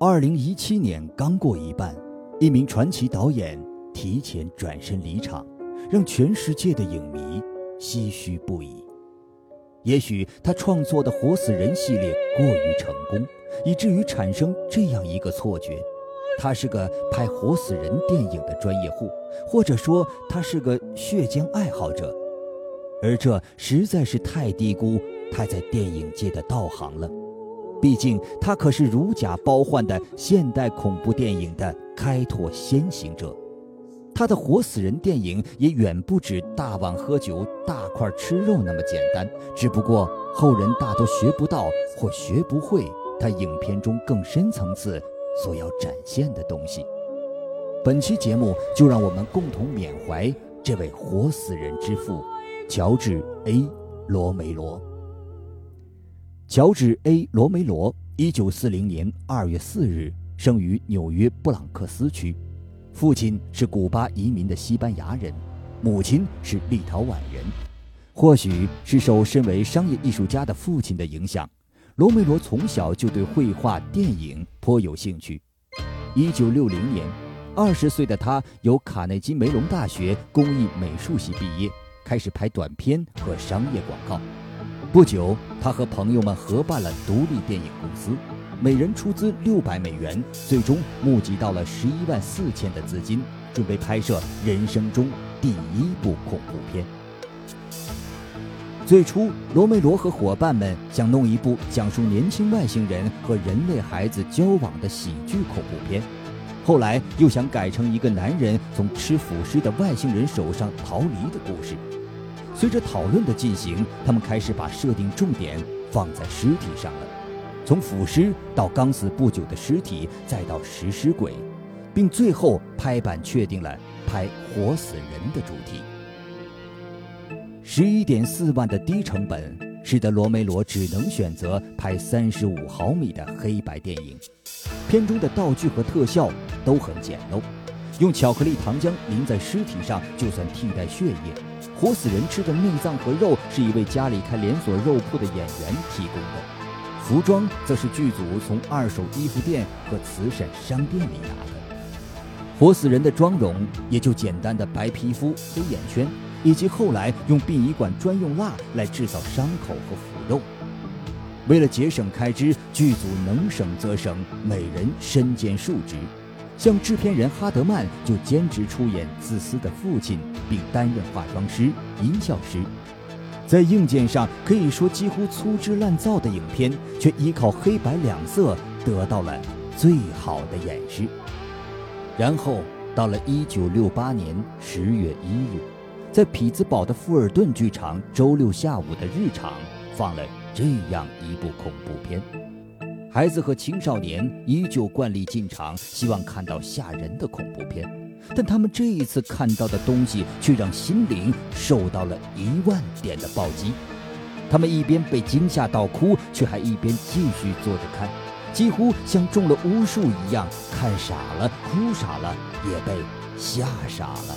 二零一七年刚过一半，一名传奇导演提前转身离场，让全世界的影迷唏嘘不已。也许他创作的《活死人》系列过于成功，以至于产生这样一个错觉：他是个拍活死人电影的专业户，或者说他是个血浆爱好者。而这实在是太低估他在电影界的道行了。毕竟，他可是如假包换的现代恐怖电影的开拓先行者。他的活死人电影也远不止大碗喝酒、大块吃肉那么简单，只不过后人大都学不到或学不会他影片中更深层次所要展现的东西。本期节目就让我们共同缅怀这位活死人之父——乔治 ·A· 罗梅罗。乔治 ·A· 罗梅罗，一九四零年二月四日生于纽约布朗克斯区，父亲是古巴移民的西班牙人，母亲是立陶宛人。或许是受身为商业艺术家的父亲的影响，罗梅罗从小就对绘画、电影颇有兴趣。一九六零年，二十岁的他由卡内基梅隆大学工艺美术系毕业，开始拍短片和商业广告。不久，他和朋友们合办了独立电影公司，每人出资六百美元，最终募集到了十一万四千的资金，准备拍摄人生中第一部恐怖片。最初，罗梅罗和伙伴们想弄一部讲述年轻外星人和人类孩子交往的喜剧恐怖片，后来又想改成一个男人从吃腐尸的外星人手上逃离的故事。随着讨论的进行，他们开始把设定重点放在尸体上了，从腐尸到刚死不久的尸体，再到食尸鬼，并最后拍板确定了拍活死人的主题。十一点四万的低成本，使得罗梅罗只能选择拍三十五毫米的黑白电影，片中的道具和特效都很简陋，用巧克力糖浆淋在尸体上就算替代血液。活死人吃的内脏和肉是一位家里开连锁肉铺的演员提供的，服装则是剧组从二手衣服店和慈善商店里拿的。活死人的妆容也就简单的白皮肤、黑眼圈，以及后来用殡仪馆专用蜡来制造伤口和腐肉。为了节省开支，剧组能省则省，每人身兼数职。像制片人哈德曼就兼职出演自私的父亲，并担任化妆师、音效师。在硬件上可以说几乎粗制滥造的影片，却依靠黑白两色得到了最好的演示。然后到了1968年10月1日，在匹兹堡的富尔顿剧场周六下午的日场放了这样一部恐怖片。孩子和青少年依旧惯例进场，希望看到吓人的恐怖片，但他们这一次看到的东西却让心灵受到了一万点的暴击。他们一边被惊吓到哭，却还一边继续坐着看，几乎像中了巫术一样，看傻了、哭傻了，也被吓傻了。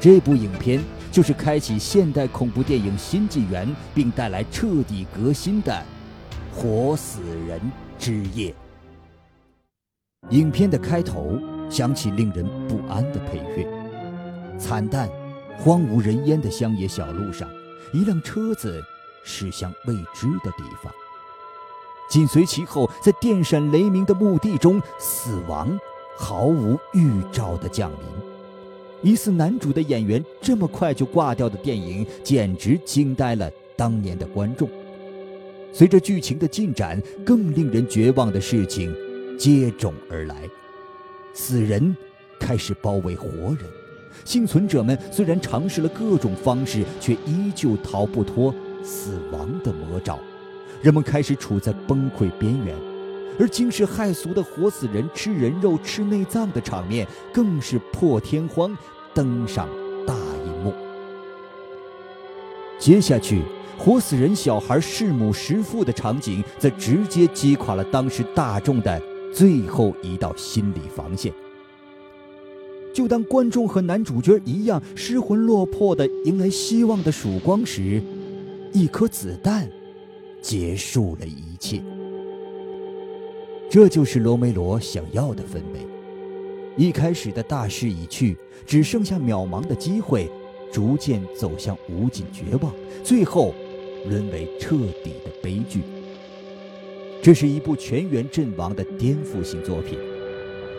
这部影片就是开启现代恐怖电影新纪元，并带来彻底革新的。活死人之夜。影片的开头响起令人不安的配乐。惨淡、荒无人烟的乡野小路上，一辆车子驶向未知的地方。紧随其后，在电闪雷鸣的墓地中，死亡毫无预兆的降临。疑似男主的演员这么快就挂掉的电影，简直惊呆了当年的观众。随着剧情的进展，更令人绝望的事情接踵而来。死人开始包围活人，幸存者们虽然尝试了各种方式，却依旧逃不脱死亡的魔爪。人们开始处在崩溃边缘，而惊世骇俗的活死人吃人肉、吃内脏的场面更是破天荒登上大荧幕。接下去。活死人小孩弑母弑父的场景，则直接击垮了当时大众的最后一道心理防线。就当观众和男主角一样失魂落魄的迎来希望的曙光时，一颗子弹结束了一切。这就是罗梅罗想要的氛围。一开始的大势已去，只剩下渺茫的机会，逐渐走向无尽绝望，最后沦为彻底的悲剧。这是一部全员阵亡的颠覆性作品。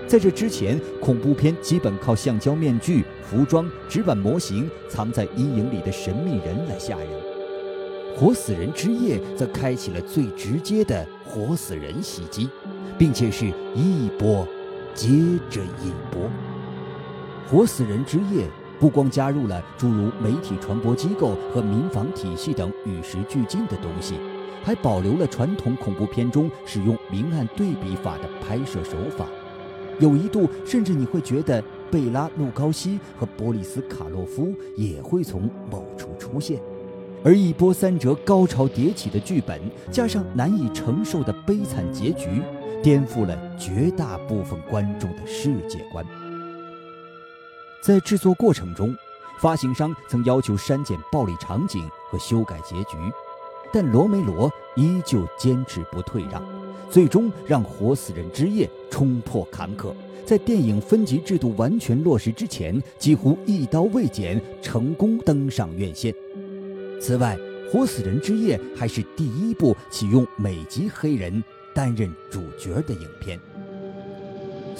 在这之前，恐怖片基本靠橡胶面具、服装、纸板模型、藏在阴影里的神秘人来吓人。《活死人之夜》则开启了最直接的活死人袭击，并且是一波接着一波。《活死人之夜》不光加入了诸如媒体传播机构和民防体系等与时俱进的东西，还保留了传统恐怖片中使用明暗对比法的拍摄手法。有一度，甚至你会觉得贝拉·努高西和波利斯·卡洛夫也会从某处出现，而一波三折、高潮迭起的剧本，加上难以承受的悲惨结局，颠覆了绝大部分观众的世界观。在制作过程中，发行商曾要求删减暴力场景和修改结局，但罗梅罗依旧坚持不退让。最终让《活死人之夜》冲破坎坷，在电影分级制度完全落实之前，几乎一刀未剪，成功登上院线。此外，《活死人之夜》还是第一部启用美籍黑人担任主角的影片。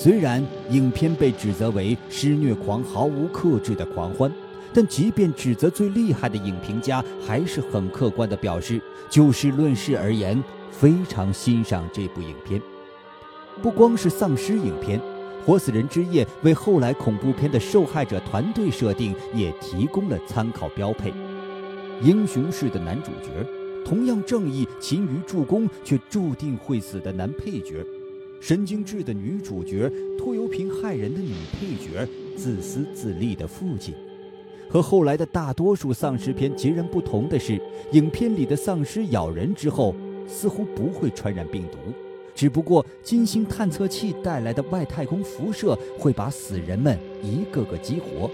虽然影片被指责为施虐狂毫无克制的狂欢，但即便指责最厉害的影评家，还是很客观地表示，就事论事而言。非常欣赏这部影片，不光是丧尸影片，《活死人之夜》为后来恐怖片的受害者团队设定也提供了参考标配。英雄式的男主角，同样正义勤于助攻却注定会死的男配角，神经质的女主角，拖油瓶害人的女配角，自私自利的父亲。和后来的大多数丧尸片截然不同的是，影片里的丧尸咬人之后。似乎不会传染病毒，只不过金星探测器带来的外太空辐射会把死人们一个个激活，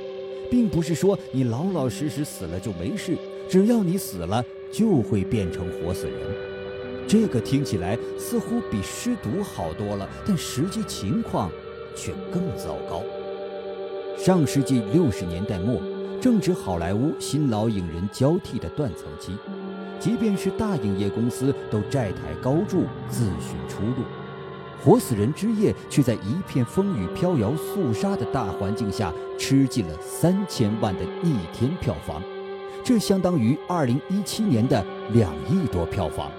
并不是说你老老实实死了就没事，只要你死了就会变成活死人。这个听起来似乎比尸毒好多了，但实际情况却更糟糕。上世纪六十年代末，正值好莱坞新老影人交替的断层期。即便是大影业公司都债台高筑，自寻出路，《活死人之夜》却在一片风雨飘摇、肃杀的大环境下，吃进了三千万的逆天票房，这相当于二零一七年的两亿多票房。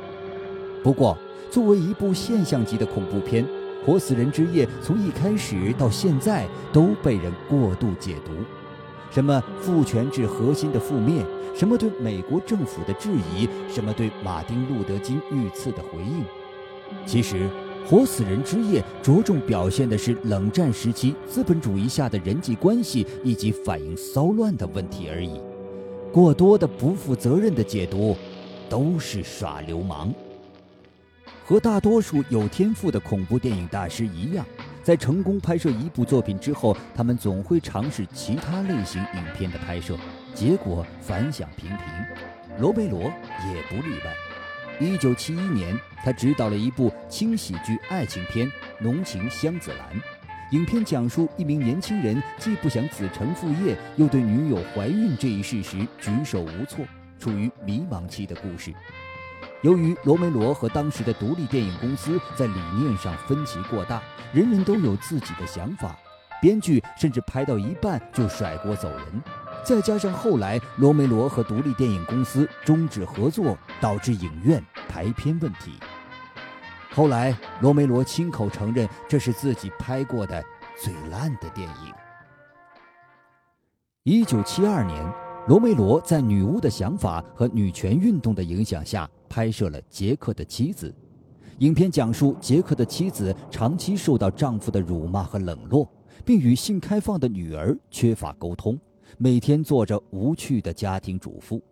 不过，作为一部现象级的恐怖片，《活死人之夜》从一开始到现在都被人过度解读。什么父权制核心的覆灭？什么对美国政府的质疑？什么对马丁·路德·金遇刺的回应？其实，《活死人之夜》着重表现的是冷战时期资本主义下的人际关系以及反映骚乱的问题而已。过多的不负责任的解读，都是耍流氓。和大多数有天赋的恐怖电影大师一样。在成功拍摄一部作品之后，他们总会尝试其他类型影片的拍摄，结果反响平平。罗贝罗也不例外。一九七一年，他执导了一部轻喜剧爱情片《浓情香子兰》，影片讲述一名年轻人既不想子承父业，又对女友怀孕这一事实举手无措，处于迷茫期的故事。由于罗梅罗和当时的独立电影公司在理念上分歧过大。人人都有自己的想法，编剧甚至拍到一半就甩锅走人。再加上后来罗梅罗和独立电影公司终止合作，导致影院排片问题。后来罗梅罗亲口承认，这是自己拍过的最烂的电影。一九七二年，罗梅罗在女巫的想法和女权运动的影响下，拍摄了《杰克的妻子》。影片讲述杰克的妻子长期受到丈夫的辱骂和冷落，并与性开放的女儿缺乏沟通，每天做着无趣的家庭主妇。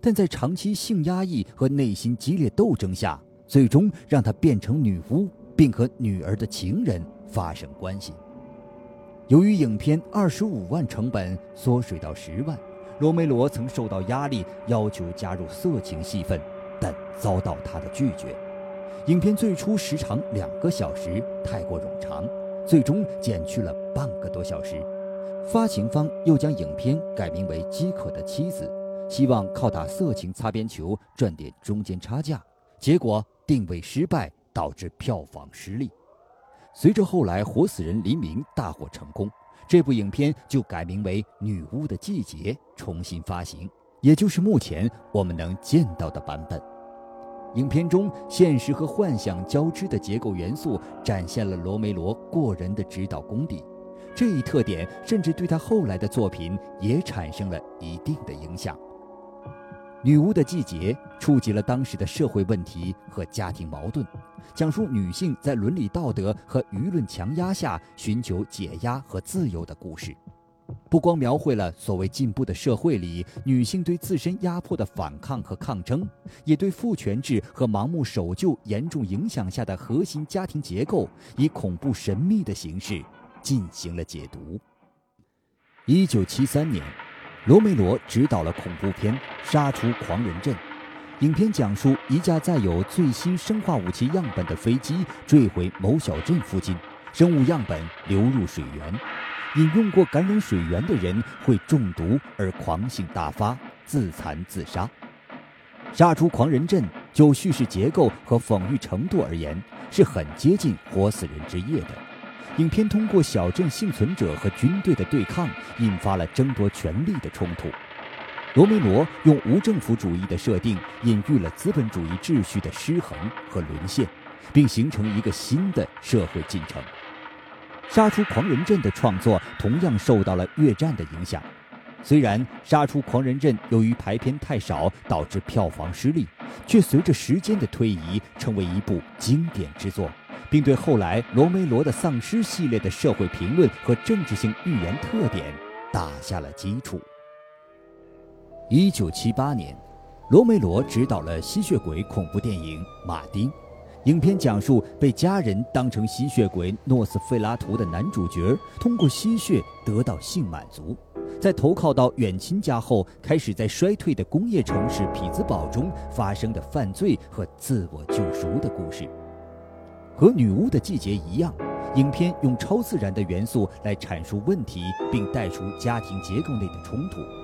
但在长期性压抑和内心激烈斗争下，最终让她变成女巫，并和女儿的情人发生关系。由于影片二十五万成本缩水到十万，罗梅罗曾受到压力，要求加入色情戏份，但遭到他的拒绝。影片最初时长两个小时，太过冗长，最终减去了半个多小时。发行方又将影片改名为《饥渴的妻子》，希望靠打色情擦边球赚点中间差价。结果定位失败，导致票房失利。随着后来《活死人黎明》大获成功，这部影片就改名为《女巫的季节》，重新发行，也就是目前我们能见到的版本。影片中现实和幻想交织的结构元素，展现了罗梅罗过人的指导功底。这一特点甚至对他后来的作品也产生了一定的影响。《女巫的季节》触及了当时的社会问题和家庭矛盾，讲述女性在伦理道德和舆论强压下寻求解压和自由的故事。不光描绘了所谓进步的社会里女性对自身压迫的反抗和抗争，也对父权制和盲目守旧严重影响下的核心家庭结构，以恐怖神秘的形式进行了解读。一九七三年。罗梅罗执导了恐怖片《杀出狂人镇》，影片讲述一架载有最新生化武器样本的飞机坠毁某小镇附近，生物样本流入水源，饮用过感染水源的人会中毒而狂性大发，自残自杀。《杀出狂人镇》就叙事结构和讽喻程度而言，是很接近《活死人之夜》的。影片通过小镇幸存者和军队的对抗，引发了争夺权力的冲突。罗梅罗用无政府主义的设定，隐喻了资本主义秩序的失衡和沦陷，并形成一个新的社会进程。《杀出狂人镇》的创作同样受到了越战的影响。虽然《杀出狂人镇》由于排片太少导致票房失利，却随着时间的推移成为一部经典之作。并对后来罗梅罗的丧尸系列的社会评论和政治性预言特点打下了基础。一九七八年，罗梅罗执导了吸血鬼恐怖电影《马丁》，影片讲述被家人当成吸血鬼诺斯费拉图的男主角，通过吸血得到性满足，在投靠到远亲家后，开始在衰退的工业城市匹兹堡中发生的犯罪和自我救赎的故事。和《女巫的季节》一样，影片用超自然的元素来阐述问题，并带出家庭结构内的冲突。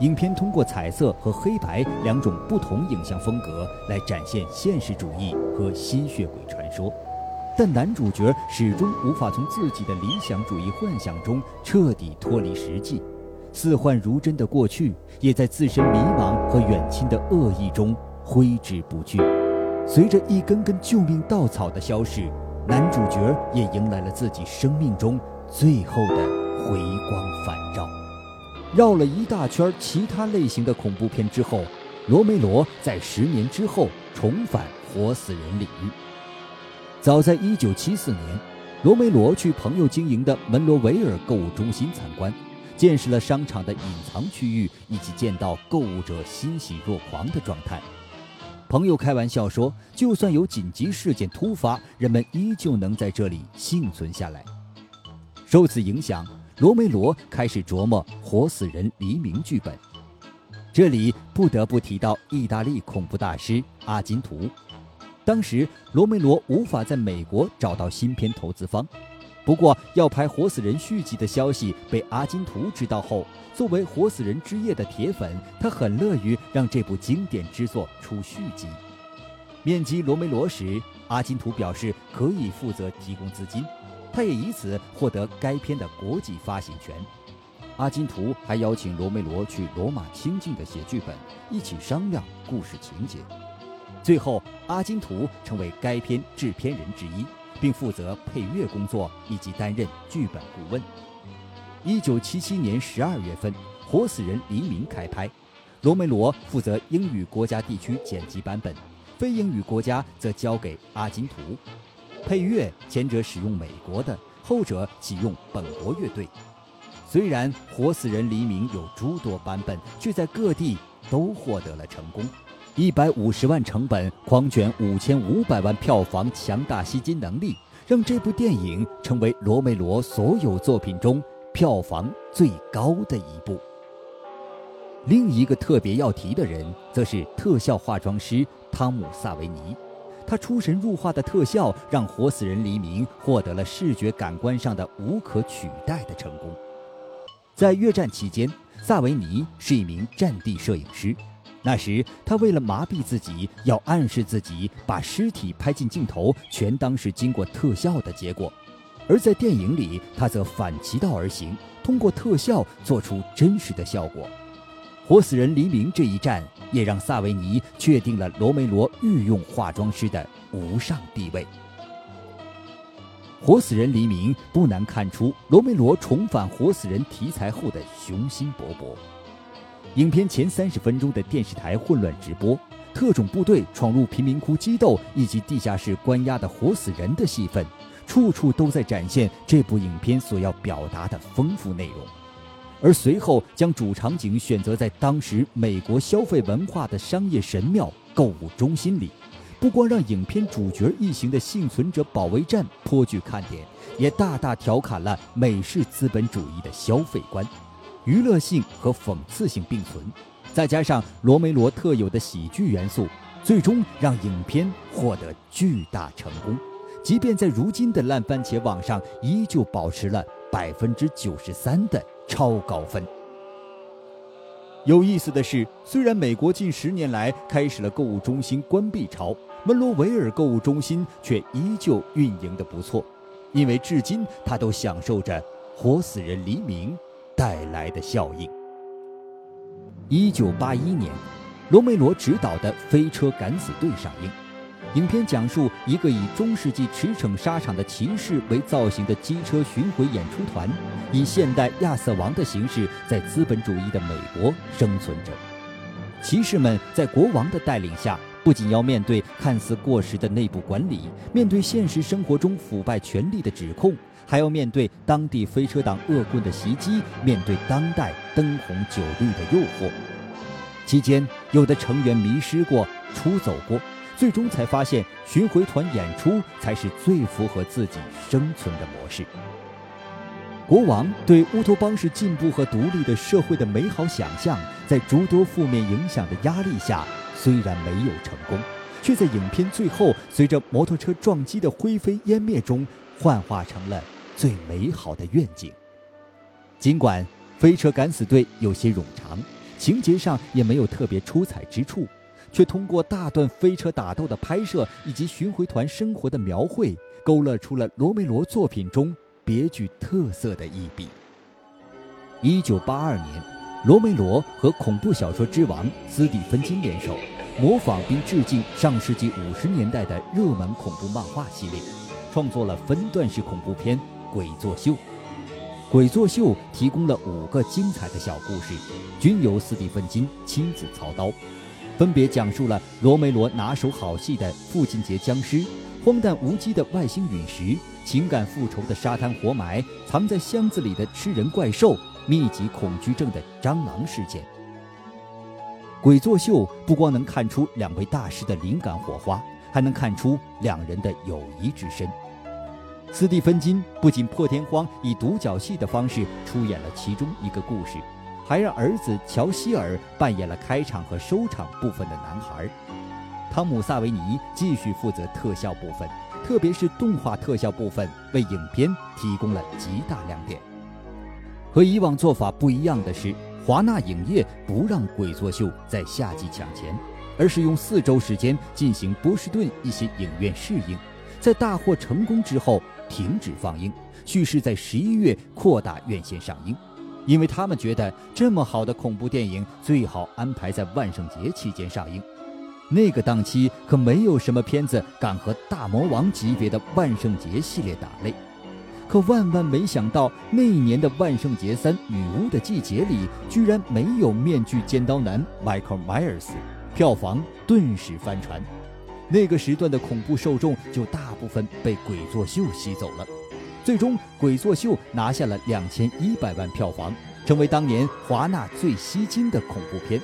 影片通过彩色和黑白两种不同影像风格来展现现实主义和吸血鬼传说，但男主角始终无法从自己的理想主义幻想中彻底脱离实际，似幻如真的过去也在自身迷茫和远亲的恶意中挥之不去。随着一根根救命稻草的消逝，男主角也迎来了自己生命中最后的回光返照。绕了一大圈其他类型的恐怖片之后，罗梅罗在十年之后重返活死人领域。早在1974年，罗梅罗去朋友经营的门罗维尔购物中心参观，见识了商场的隐藏区域，以及见到购物者欣喜若狂的状态。朋友开玩笑说：“就算有紧急事件突发，人们依旧能在这里幸存下来。”受此影响，罗梅罗开始琢磨《活死人黎明》剧本。这里不得不提到意大利恐怖大师阿金图。当时，罗梅罗无法在美国找到新片投资方。不过，要拍《活死人》续集的消息被阿金图知道后，作为《活死人之夜》的铁粉，他很乐于让这部经典之作出续集。面基罗梅罗时，阿金图表示可以负责提供资金，他也以此获得该片的国际发行权。阿金图还邀请罗梅罗去罗马清静的写剧本，一起商量故事情节。最后，阿金图成为该片制片人之一。并负责配乐工作以及担任剧本顾问。一九七七年十二月份，《活死人黎明》开拍，罗梅罗负责英语国家地区剪辑版本，非英语国家则交给阿金图。配乐前者使用美国的，后者启用本国乐队。虽然《活死人黎明》有诸多版本，却在各地都获得了成功。一百五十万成本，狂卷五千五百万票房，强大吸金能力，让这部电影成为罗梅罗所有作品中票房最高的一部。另一个特别要提的人，则是特效化妆师汤姆·萨维尼。他出神入化的特效让活死人黎明获得了视觉感官上的无可取代的成功。在越战期间，萨维尼是一名战地摄影师。那时，他为了麻痹自己，要暗示自己把尸体拍进镜头，全当是经过特效的结果；而在电影里，他则反其道而行，通过特效做出真实的效果。活死人黎明这一战，也让萨维尼确定了罗梅罗御用化妆师的无上地位。活死人黎明不难看出罗梅罗重返活死人题材后的雄心勃勃。影片前三十分钟的电视台混乱直播、特种部队闯入贫民窟激斗以及地下室关押的活死人的戏份，处处都在展现这部影片所要表达的丰富内容。而随后将主场景选择在当时美国消费文化的商业神庙购物中心里，不光让影片主角一行的幸存者保卫战颇具看点，也大大调侃了美式资本主义的消费观，娱乐性和讽刺性并存，再加上罗梅罗特有的喜剧元素，最终让影片获得巨大成功，即便在如今的烂番茄网上，依旧保持了百分之九十三的。超高分。有意思的是，虽然美国近十年来开始了购物中心关闭潮，门罗维尔购物中心却依旧运营的不错，因为至今它都享受着“活死人黎明”带来的效应。一九八一年，罗梅罗执导的《飞车敢死队》上映。影片讲述一个以中世纪驰骋沙场的骑士为造型的机车巡回演出团，以现代亚瑟王的形式在资本主义的美国生存着。骑士们在国王的带领下，不仅要面对看似过时的内部管理，面对现实生活中腐败权力的指控，还要面对当地飞车党恶棍的袭击，面对当代灯红酒绿的诱惑。期间，有的成员迷失过，出走过。最终才发现，巡回团演出才是最符合自己生存的模式。国王对乌托邦式进步和独立的社会的美好想象，在诸多负面影响的压力下，虽然没有成功，却在影片最后随着摩托车撞击的灰飞烟灭中，幻化成了最美好的愿景。尽管《飞车敢死队》有些冗长，情节上也没有特别出彩之处。却通过大段飞车打斗的拍摄以及巡回团生活的描绘，勾勒出了罗梅罗作品中别具特色的一笔。一九八二年，罗梅罗和恐怖小说之王斯蒂芬金联手，模仿并致敬上世纪五十年代的热门恐怖漫画系列，创作了分段式恐怖片《鬼作秀》。《鬼作秀》提供了五个精彩的小故事，均由斯蒂芬金亲自操刀。分别讲述了罗梅罗拿手好戏的父亲节僵尸、荒诞无稽的外星陨石、情感复仇的沙滩活埋、藏在箱子里的吃人怪兽、密集恐惧症的蟑螂事件。鬼作秀不光能看出两位大师的灵感火花，还能看出两人的友谊之深。斯蒂芬金不仅破天荒以独角戏的方式出演了其中一个故事。还让儿子乔希尔扮演了开场和收场部分的男孩，汤姆·萨维尼继续负责特效部分，特别是动画特效部分，为影片提供了极大亮点。和以往做法不一样的是，华纳影业不让《鬼作秀》在夏季抢钱，而是用四周时间进行波士顿一些影院试映，在大获成功之后停止放映，蓄势在十一月扩大院线上映。因为他们觉得这么好的恐怖电影最好安排在万圣节期间上映，那个档期可没有什么片子敢和大魔王级别的万圣节系列打擂。可万万没想到，那一年的万圣节三女巫的季节里，居然没有面具尖刀男 Michael Myers，票房顿时翻船。那个时段的恐怖受众就大部分被鬼作秀吸走了。最终，《鬼作秀》拿下了两千一百万票房，成为当年华纳最吸金的恐怖片。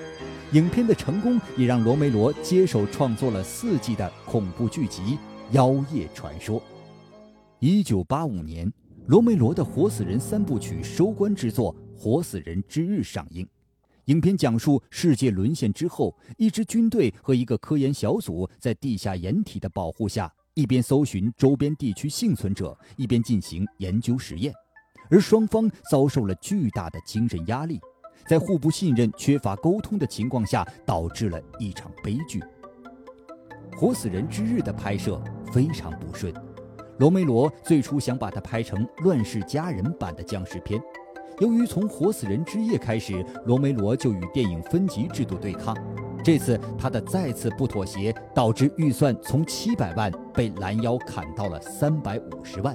影片的成功也让罗梅罗接手创作了四季的恐怖剧集《妖夜传说》。一九八五年，罗梅罗的《活死人》三部曲收官之作《活死人之日》上映，影片讲述世界沦陷之后，一支军队和一个科研小组在地下掩体的保护下，一边搜寻周边地区幸存者，一边进行研究实验。而双方遭受了巨大的精神压力，在互不信任、缺乏沟通的情况下，导致了一场悲剧。《活死人之日》的拍摄非常不顺，罗梅罗最初想把它拍成《乱世佳人》版的僵尸片，由于从《活死人之夜》开始，罗梅罗就与电影分级制度对抗，这次他的再次不妥协，导致预算从七百万被拦腰砍到了三百五十万。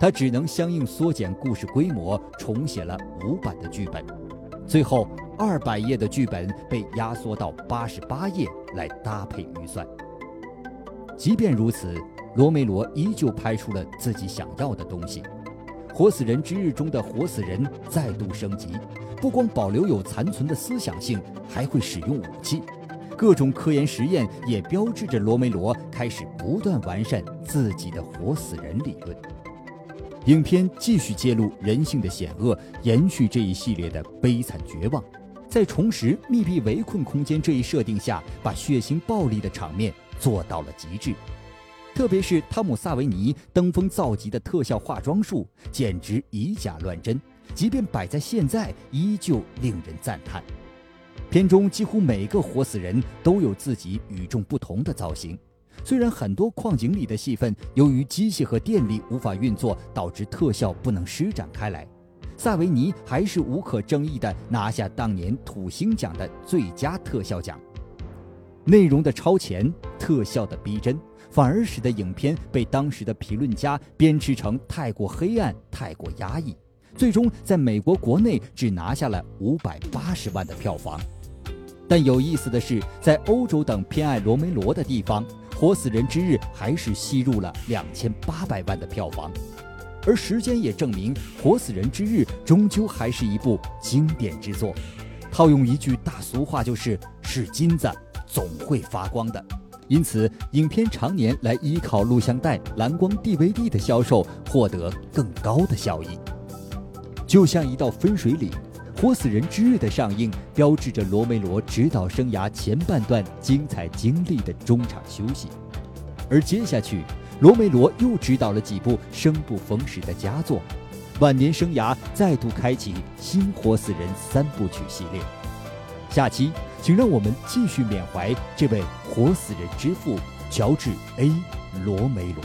他只能相应缩减故事规模，重写了五版的剧本，最后二百页的剧本被压缩到八十八页来搭配预算。即便如此，罗梅罗依旧拍出了自己想要的东西，《活死人之日》中的活死人再度升级，不光保留有残存的思想性，还会使用武器，各种科研实验也标志着罗梅罗开始不断完善自己的活死人理论。影片继续揭露人性的险恶，延续这一系列的悲惨绝望，在重拾密闭围困空间这一设定下，把血腥暴力的场面做到了极致。特别是汤姆·萨维尼登峰造极的特效化妆术，简直以假乱真，即便摆在现在，依旧令人赞叹。片中几乎每个活死人都有自己与众不同的造型。虽然很多矿井里的戏份由于机械和电力无法运作，导致特效不能施展开来，萨维尼还是无可争议地拿下当年土星奖的最佳特效奖。内容的超前，特效的逼真，反而使得影片被当时的评论家鞭笞成太过黑暗、太过压抑，最终在美国国内只拿下了五百八十万的票房。但有意思的是，在欧洲等偏爱罗梅罗的地方。《活死人之日》还是吸入了两千八百万的票房，而时间也证明，《活死人之日》终究还是一部经典之作。套用一句大俗话，就是“是金子总会发光的”。因此，影片常年来依靠录像带、蓝光 DVD 的销售，获得更高的效益。就像一道分水岭。《活死人之日》的上映，标志着罗梅罗执导生涯前半段精彩经历的中场休息，而接下去，罗梅罗又执导了几部生不逢时的佳作，晚年生涯再度开启新《活死人》三部曲系列。下期，请让我们继续缅怀这位活死人之父乔治 ·A· 罗梅罗。